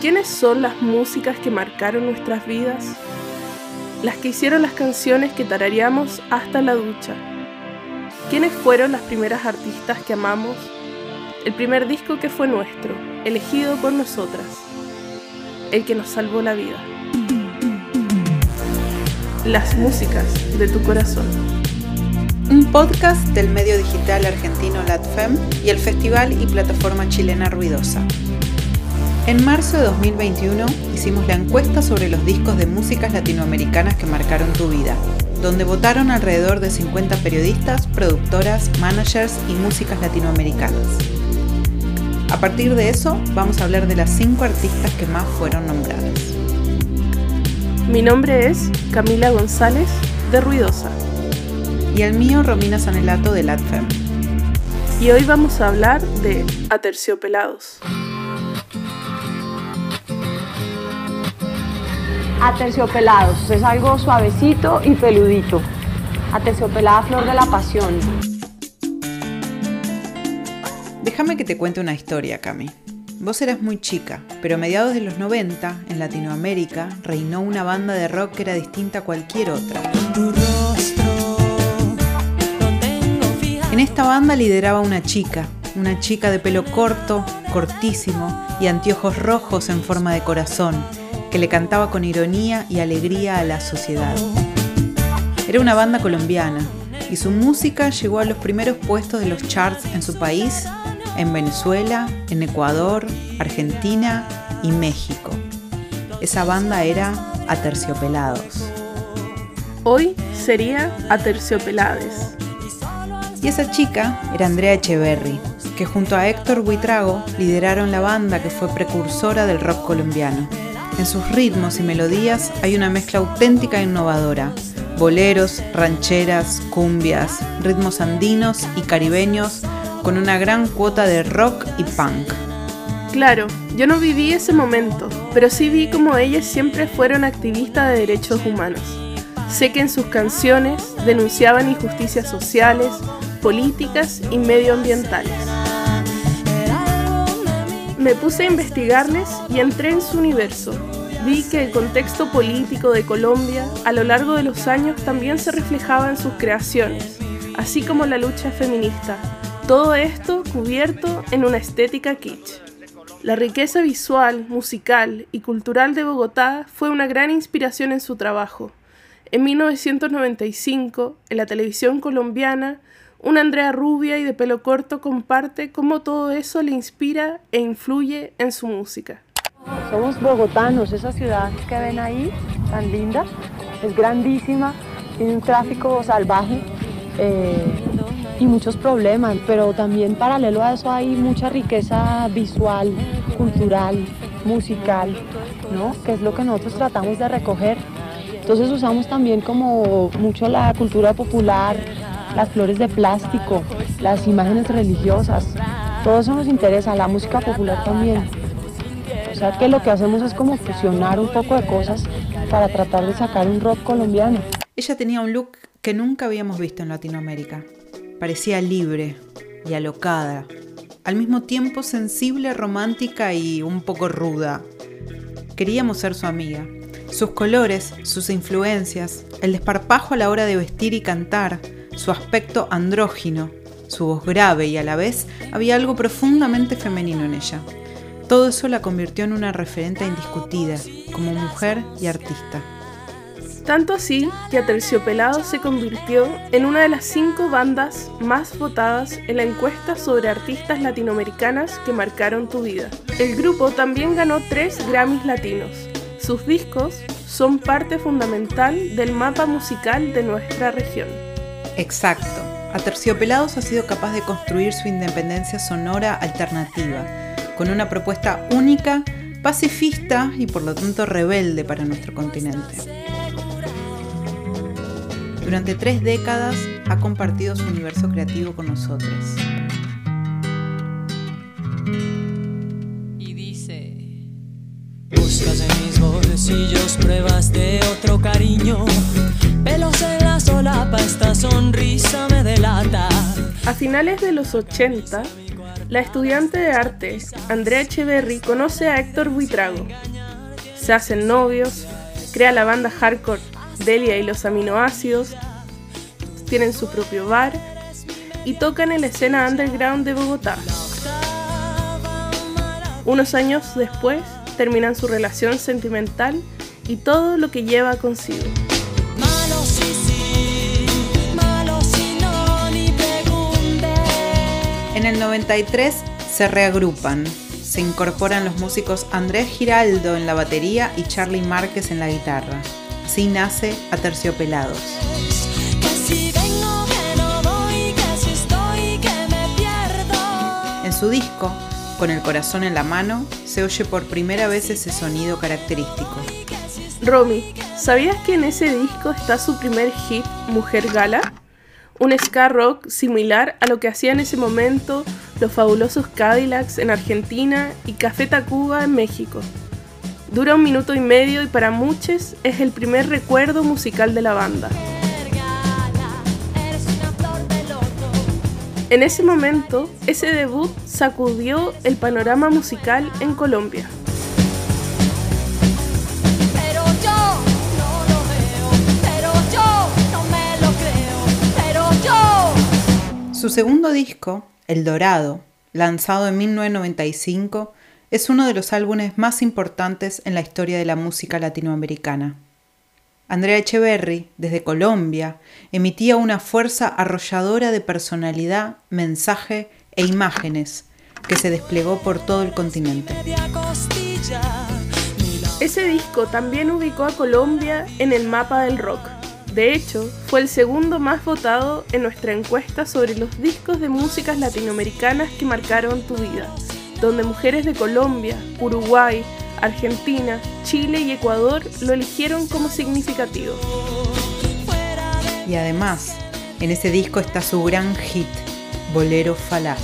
¿quiénes son las músicas que marcaron nuestras vidas? Las que hicieron las canciones que tarareamos hasta la ducha. ¿Quiénes fueron las primeras artistas que amamos? El primer disco que fue nuestro, elegido por nosotras. El que nos salvó la vida. Las músicas de tu corazón. Un podcast del medio digital argentino LatFem y el festival y plataforma chilena Ruidosa. En marzo de 2021 hicimos la encuesta sobre los discos de músicas latinoamericanas que marcaron tu vida, donde votaron alrededor de 50 periodistas, productoras, managers y músicas latinoamericanas. A partir de eso, vamos a hablar de las 5 artistas que más fueron nombradas. Mi nombre es Camila González, de Ruidosa. Y el mío, Romina Sanelato, de LatFem. Y hoy vamos a hablar de Aterciopelados. Aterciopelados, es algo suavecito y peludito. Aterciopelada flor de la pasión. Déjame que te cuente una historia, Cami. Vos eras muy chica, pero a mediados de los 90, en Latinoamérica, reinó una banda de rock que era distinta a cualquier otra. En esta banda lideraba una chica, una chica de pelo corto, cortísimo y anteojos rojos en forma de corazón, que le cantaba con ironía y alegría a la sociedad. Era una banda colombiana y su música llegó a los primeros puestos de los charts en su país, en Venezuela, en Ecuador, Argentina y México. Esa banda era Aterciopelados. Hoy sería Aterciopelades. Y esa chica era Andrea Echeverry, que junto a Héctor Buitrago lideraron la banda que fue precursora del rock colombiano. En sus ritmos y melodías hay una mezcla auténtica e innovadora. Boleros, rancheras, cumbias, ritmos andinos y caribeños con una gran cuota de rock y punk. Claro, yo no viví ese momento, pero sí vi como ellas siempre fueron activistas de derechos humanos. Sé que en sus canciones denunciaban injusticias sociales, políticas y medioambientales. Me puse a investigarles y entré en su universo. Vi que el contexto político de Colombia a lo largo de los años también se reflejaba en sus creaciones, así como la lucha feminista. Todo esto cubierto en una estética kitsch. La riqueza visual, musical y cultural de Bogotá fue una gran inspiración en su trabajo. En 1995, en la televisión colombiana, una Andrea rubia y de pelo corto comparte cómo todo eso le inspira e influye en su música. Somos bogotanos, esa ciudad que ven ahí, tan linda, es grandísima, tiene un tráfico salvaje eh, y muchos problemas, pero también paralelo a eso hay mucha riqueza visual, cultural, musical, ¿no? que es lo que nosotros tratamos de recoger. Entonces usamos también como mucho la cultura popular, las flores de plástico, las imágenes religiosas, todo eso nos interesa, la música popular también. Sea que lo que hacemos es como fusionar un poco de cosas para tratar de sacar un rock colombiano. Ella tenía un look que nunca habíamos visto en Latinoamérica. Parecía libre y alocada, al mismo tiempo sensible, romántica y un poco ruda. Queríamos ser su amiga. Sus colores, sus influencias, el desparpajo a la hora de vestir y cantar, su aspecto andrógino, su voz grave y a la vez había algo profundamente femenino en ella. Todo eso la convirtió en una referente indiscutida, como mujer y artista. Tanto así que Aterciopelado se convirtió en una de las cinco bandas más votadas en la encuesta sobre artistas latinoamericanas que marcaron tu vida. El grupo también ganó tres Grammys latinos. Sus discos son parte fundamental del mapa musical de nuestra región. Exacto. Aterciopelados ha sido capaz de construir su independencia sonora alternativa, con una propuesta única, pacifista y por lo tanto rebelde para nuestro continente. Durante tres décadas ha compartido su universo creativo con nosotros. Y dice: Buscas en mis bolsillos pruebas de otro cariño, pelos en la solapa, esta sonrisa me delata. A finales de los 80, La estudiante de arte, Andrea Echeverry, conoce a Héctor Buitrago. Se hacen novios, crea la banda hardcore Delia y los aminoácidos, tienen su propio bar y tocan en la escena underground de Bogotá. Unos años después terminan su relación sentimental y todo lo que lleva consigo. El 93 se reagrupan. Se incorporan los músicos Andrés Giraldo en la batería y Charlie Márquez en la guitarra. Así nace Aterciopelados. En su disco, Con el corazón en la mano, se oye por primera vez ese sonido característico. Romy, ¿sabías que en ese disco está su primer hit, Mujer Gala? Un ska rock similar a lo que hacía en ese momento los fabulosos Cadillacs en Argentina y Café Tacuba en México. Dura un minuto y medio y para muchos es el primer recuerdo musical de la banda. En ese momento, ese debut sacudió el panorama musical en Colombia. Su segundo disco, El Dorado, lanzado en 1995, es uno de los álbumes más importantes en la historia de la música latinoamericana. Andrea Echeverry, desde Colombia, emitía una fuerza arrolladora de personalidad, mensaje e imágenes que se desplegó por todo el continente. Ese disco también ubicó a Colombia en el mapa del rock. De hecho, fue el segundo más votado en nuestra encuesta sobre los discos de músicas latinoamericanas que marcaron tu vida, donde mujeres de Colombia, Uruguay, Argentina, Chile y Ecuador lo eligieron como significativo. Y además, en ese disco está su gran hit, Bolero Falaz.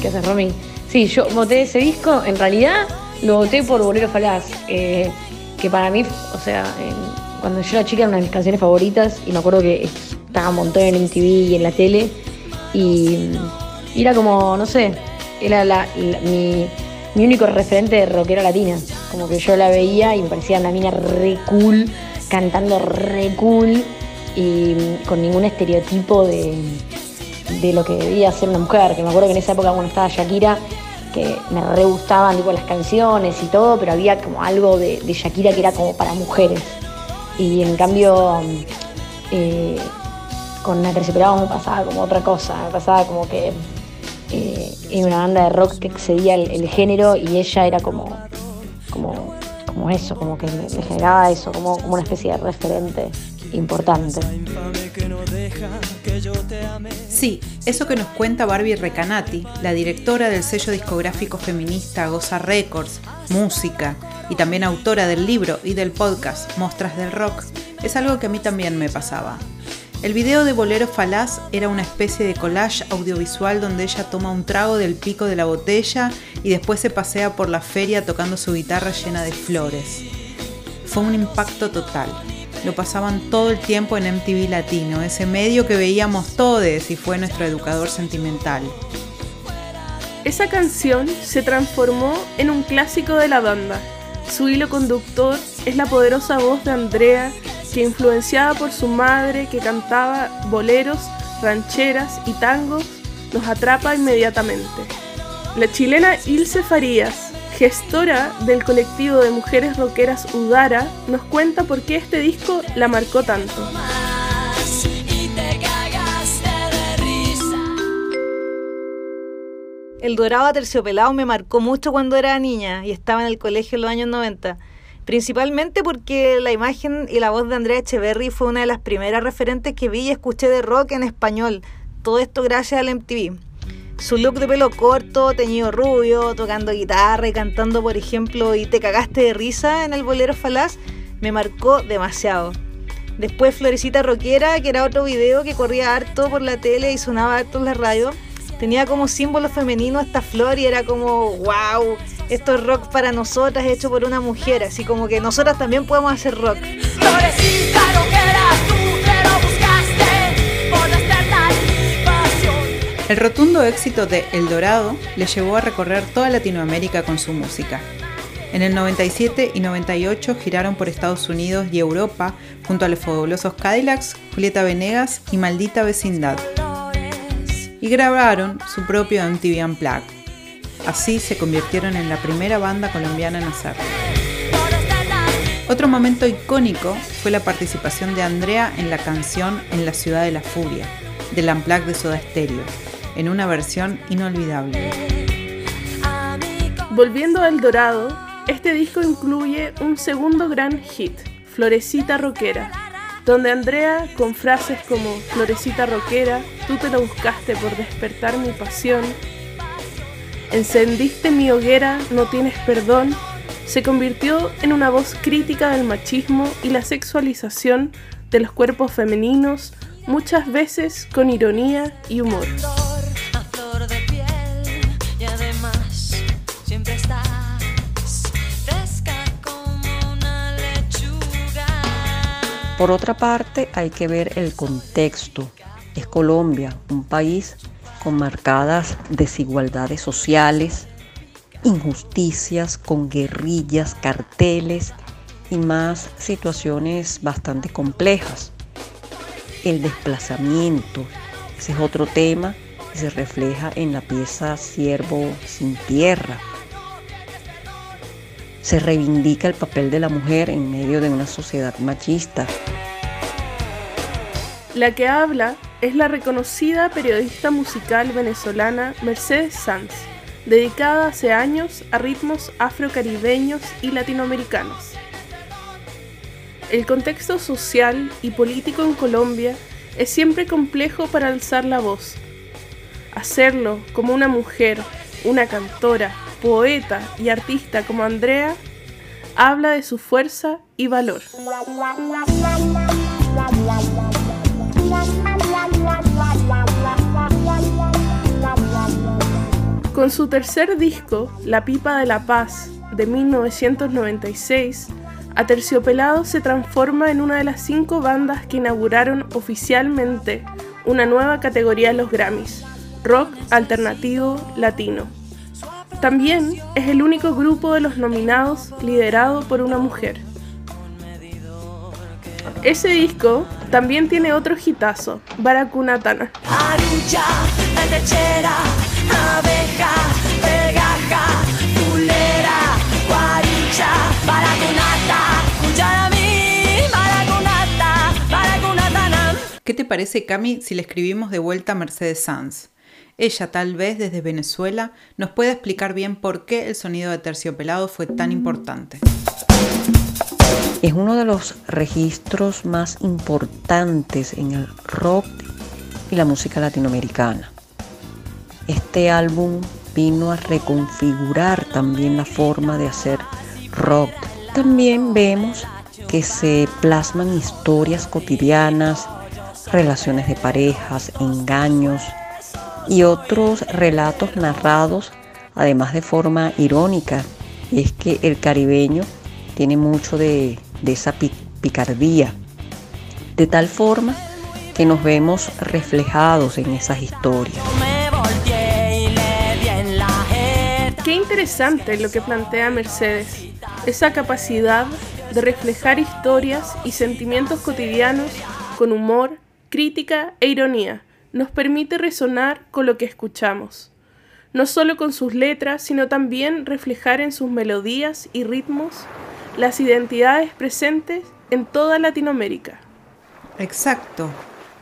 ¿Qué haces, Romy? Sí, yo voté ese disco, en realidad lo voté por Bolero Falaz, eh, que para mí, o sea, cuando yo era chica era una de mis canciones favoritas y me acuerdo que estaba un montón en MTV y en la tele y, era como, no sé, era mi, único referente de rockera latina, como que yo la veía y me parecía una mina re cool, cantando re cool y con ningún estereotipo de, de lo que debía ser una mujer, que me acuerdo que en esa época cuando estaba Shakira que me re gustaban las canciones y todo, pero había como algo de, Shakira que era como para mujeres. Y en cambio, eh, con La Terciopelado me pasaba como otra cosa, me pasaba como que eh, era una banda de rock que excedía el, género y ella era como, como, como eso, como que me, generaba eso, como, como una especie de referente importante. Sí, eso que nos cuenta Barbie Recanati, la directora del sello discográfico feminista Goza Records, música y también autora del libro y del podcast Mostras del Rock, es algo que a mí también me pasaba. El video de Bolero Falaz era una especie de collage audiovisual donde ella toma un trago del pico de la botella y después se pasea por la feria tocando su guitarra llena de flores. Fue un impacto total lo pasaban todo el tiempo en MTV Latino, ese medio que veíamos todos y fue nuestro educador sentimental. Esa canción se transformó en un clásico de la banda. Su hilo conductor es la poderosa voz de Andrea, que influenciada por su madre que cantaba boleros, rancheras y tangos, nos atrapa inmediatamente. La chilena Ilse Farías gestora del colectivo de mujeres rockeras Udara, nos cuenta por qué este disco la marcó tanto. El dorado terciopelado me marcó mucho cuando era niña y estaba en el colegio en los años 90. Principalmente porque la imagen y la voz de Andrea Echeverry fue una de las primeras referentes que vi y escuché de rock en español. Todo esto gracias al MTV. Su look de pelo corto, teñido rubio, tocando guitarra y cantando, por ejemplo, y te cagaste de risa en el bolero falaz, me marcó demasiado. Después Florecita Roquera, que era otro video que corría harto por la tele y sonaba harto en la radio. Tenía como símbolo femenino esta flor y era como, wow, esto es rock para nosotras, hecho por una mujer, así como que nosotras también podemos hacer rock. El rotundo éxito de El Dorado le llevó a recorrer toda Latinoamérica con su música. En el 97 y 98 giraron por Estados Unidos y Europa junto a los fabulosos Cadillacs, Julieta Venegas y Maldita Vecindad. Y grabaron su propio MTV Unplugged. Así se convirtieron en la primera banda colombiana en hacerlo. Otro momento icónico fue la participación de Andrea en la canción En la ciudad de la furia, del Unplugged de Soda Stereo, en una versión inolvidable. Volviendo al Dorado, este disco incluye un segundo gran hit, Florecita Roquera, donde Andrea, con frases como Florecita Roquera, tú te lo buscaste por despertar mi pasión, encendiste mi hoguera, no tienes perdón, se convirtió en una voz crítica del machismo y la sexualización de los cuerpos femeninos, muchas veces con ironía y humor. Por otra parte, hay que ver el contexto. Es Colombia, un país con marcadas desigualdades sociales, injusticias, con guerrillas, carteles y más situaciones bastante complejas. El desplazamiento, ese es otro tema que se refleja en la pieza Siervo sin tierra. Se reivindica el papel de la mujer en medio de una sociedad machista. La que habla es la reconocida periodista musical venezolana Mercedes Sanz dedicada hace años a ritmos afrocaribeños y latinoamericanos. El contexto social y político en Colombia es siempre complejo para alzar la voz. Hacerlo como una mujer, una cantora, poeta y artista como Andrea, habla de su fuerza y valor. Con su tercer disco, La Pipa de la Paz, de 1996, Aterciopelado se transforma en una de las cinco bandas que inauguraron oficialmente una nueva categoría en los Grammys, rock alternativo latino. También es el único grupo de los nominados liderado por una mujer. Ese disco también tiene otro hitazo, Baracunatana. ¿Qué te parece, Cami, si le escribimos de vuelta a Mercedes Sanz? Ella, tal vez desde Venezuela, nos puede explicar bien por qué el sonido de terciopelado fue tan importante. Es uno de los registros más importantes en el rock y la música latinoamericana. Este álbum vino a reconfigurar también la forma de hacer rock. También vemos que se plasman historias cotidianas, relaciones de parejas, engaños y otros relatos narrados, además de forma irónica. Es que el caribeño tiene mucho de, esa picardía, de tal forma que nos vemos reflejados en esas historias. Qué interesante lo que plantea Mercedes, esa capacidad de reflejar historias y sentimientos cotidianos con humor, crítica e ironía nos permite resonar con lo que escuchamos, no solo con sus letras, sino también reflejar en sus melodías y ritmos las identidades presentes en toda Latinoamérica. Exacto.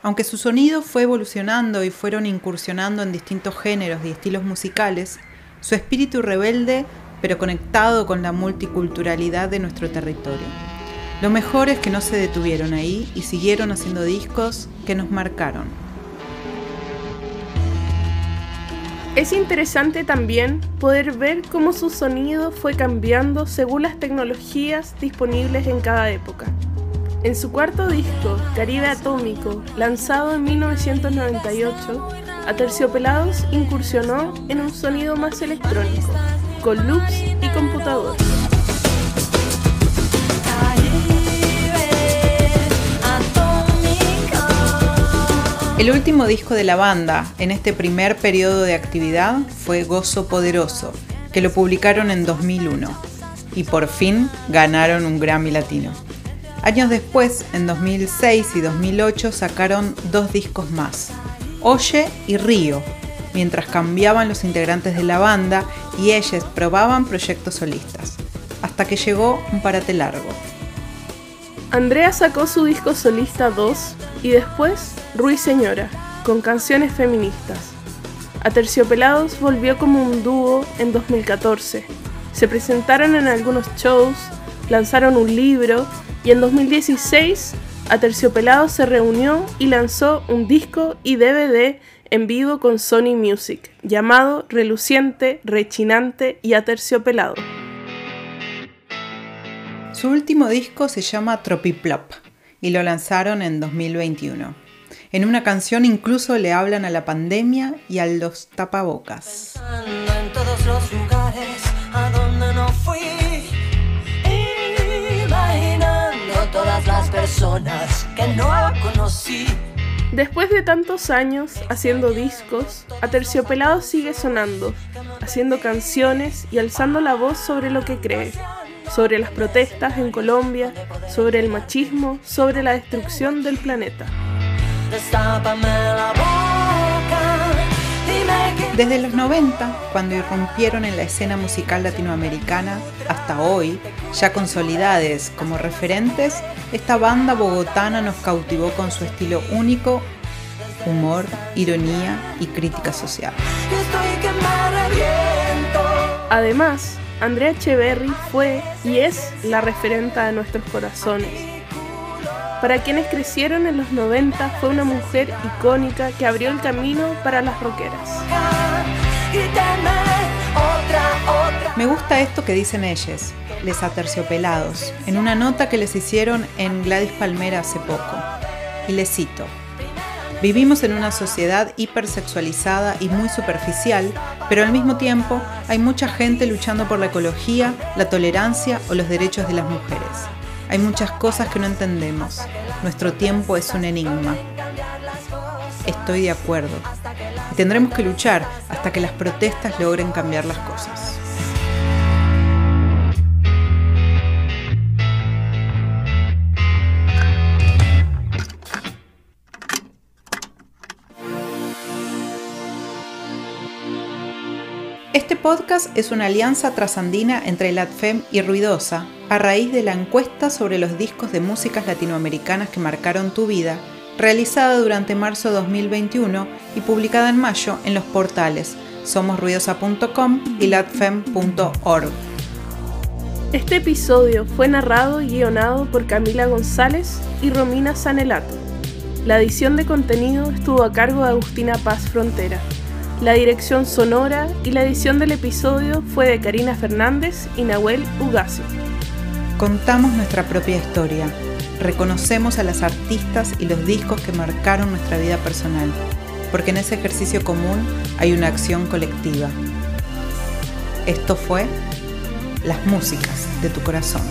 Aunque su sonido fue evolucionando y fueron incursionando en distintos géneros y estilos musicales, su espíritu rebelde, pero conectado con la multiculturalidad de nuestro territorio. Lo mejor es que no se detuvieron ahí y siguieron haciendo discos que nos marcaron. Es interesante también poder ver cómo su sonido fue cambiando según las tecnologías disponibles en cada época. En su cuarto disco, Caribe Atómico, lanzado en 1998, Aterciopelados incursionó en un sonido más electrónico, con loops y computador. El último disco de la banda en este primer periodo de actividad fue Gozo Poderoso, que lo publicaron en 2001 y por fin ganaron un Grammy Latino. Años después, en 2006 y 2008, sacaron dos discos más, Oye y Río, mientras cambiaban los integrantes de la banda y ellos probaban proyectos solistas, hasta que llegó un parate largo. Andrea sacó su disco solista 2 y después Ruiz Señora, con canciones feministas. Aterciopelados volvió como un dúo en 2014. Se presentaron en algunos shows, lanzaron un libro y en 2016 Aterciopelados se reunió y lanzó un disco y DVD en vivo con Sony Music, llamado Reluciente, Rechinante y Aterciopelado. Su último disco se llama Tropiplop y lo lanzaron en 2021. En una canción incluso le hablan a la pandemia y a los tapabocas. En todos los lugares a donde no fui todas las personas que no conocí. Después de tantos años haciendo discos, Aterciopelado sigue sonando, haciendo canciones y alzando la voz sobre lo que cree, sobre las protestas en Colombia, sobre el machismo, sobre la destrucción del planeta. Desde los 90, cuando irrumpieron en la escena musical latinoamericana, hasta hoy, ya consolidades como referentes, esta banda bogotana nos cautivó con su estilo único, humor, ironía y crítica social. Además, Andrea Echeverry fue y es la referenta de nuestros corazones para quienes crecieron en los 90 fue una mujer icónica que abrió el camino para las rockeras. Me gusta esto que dicen ellas, les aterciopelados, en una nota que les hicieron en Gladys Palmera hace poco. Y les cito. Vivimos en una sociedad hipersexualizada y muy superficial, pero al mismo tiempo hay mucha gente luchando por la ecología, la tolerancia o los derechos de las mujeres. Hay muchas cosas que no entendemos. Nuestro tiempo es un enigma. Estoy de acuerdo. Y tendremos que luchar hasta que las protestas logren cambiar las cosas. Este podcast es una alianza trasandina entre la ADFEM y Ruidosa, a raíz de la encuesta sobre los discos de músicas latinoamericanas que marcaron tu vida, realizada durante marzo de 2021 y publicada en mayo en los portales somosruidosa.com y latfem.org. Este episodio fue narrado y guionado por Camila González y Romina Sanelato. La edición de contenido estuvo a cargo de Agustina Paz Frontera. La dirección sonora y la edición del episodio fue de Karina Fernández y Nahuel Ugasi. Contamos nuestra propia historia, reconocemos a las artistas y los discos que marcaron nuestra vida personal, porque en ese ejercicio común hay una acción colectiva. Esto fue Las músicas de tu corazón.